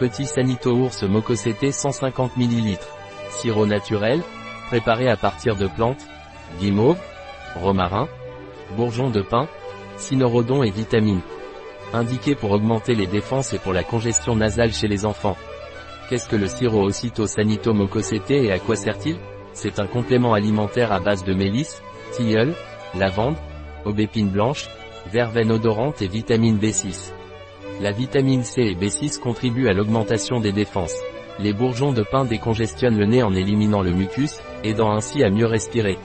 Petit Sanito Ours Mococété 150 ml. Sirop naturel, préparé à partir de plantes, guimauve, romarin, bourgeon de pin, cynorhodon et vitamines. Indiqué pour augmenter les défenses et pour la congestion nasale chez les enfants. Qu'est-ce que le sirop Ocyto Sanito Mococété et à quoi sert-il? C'est un complément alimentaire à base de mélisse, tilleul, lavande, aubépine blanche, verveine odorante et vitamine B6. La vitamine C et B6 contribuent à l'augmentation des défenses. Les bourgeons de pin décongestionnent le nez en éliminant le mucus, aidant ainsi à mieux respirer.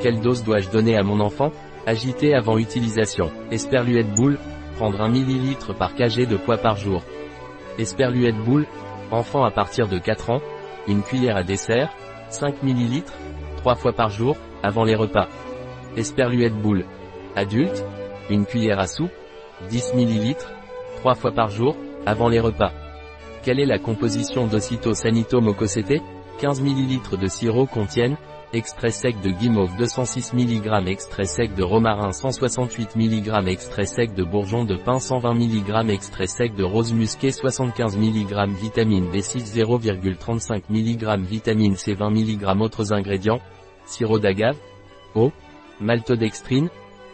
Quelle dose dois-je donner à mon enfant? Agiter avant utilisation. Esperluette boule, prendre 1 ml par kg de poids par jour. Esperluette boule, enfant à partir de 4 ans, une cuillère à dessert, 5 ml, 3 fois par jour, avant les repas. Esperluette boule, adulte, une cuillère à soupe, 10 ml, 3 fois par jour, avant les repas. Quelle est la composition d'Ocyto Sanito Mococete 15 ml de sirop contiennent Extrait sec de guimauve 206 mg Extrait sec de romarin 168 mg Extrait sec de bourgeon de pin 120 mg Extrait sec de rose musquée 75 mg Vitamine B6 0,35 mg Vitamine C 20 mg Autres ingrédients Sirop d'agave Eau Maltodextrine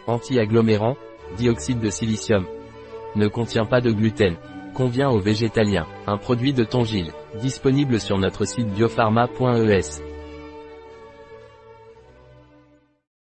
Anti-agglomérant Dioxyde de silicium ne contient pas de gluten. Convient aux végétaliens. Un produit de Tongil. Disponible sur notre site biopharma.es.